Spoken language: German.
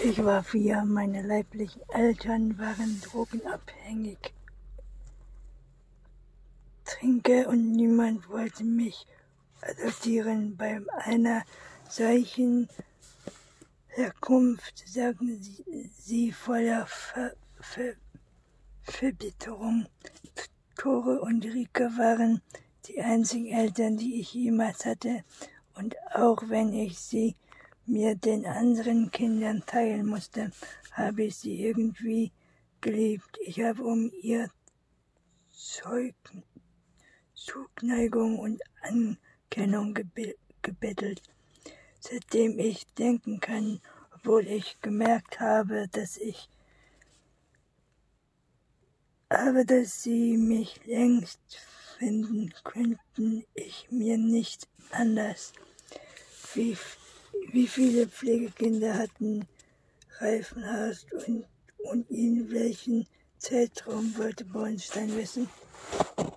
Ich war vier, meine leiblichen Eltern waren drogenabhängig. Trinke und niemand wollte mich adoptieren. Bei einer solchen Herkunft sagten sie, sie voller Ver, Ver, Verbitterung. Tore und Rika waren die einzigen Eltern, die ich jemals hatte, und auch wenn ich sie mir den anderen Kindern teilen musste, habe ich sie irgendwie geliebt. Ich habe um ihr Zeug, Zugneigung und Anerkennung gebettelt, seitdem ich denken kann, obwohl ich gemerkt habe, dass ich aber dass sie mich längst finden könnten, ich mir nicht anders. Wie wie viele Pflegekinder hatten Reifenhast und, und in welchem Zeitraum wollte Bornstein wissen?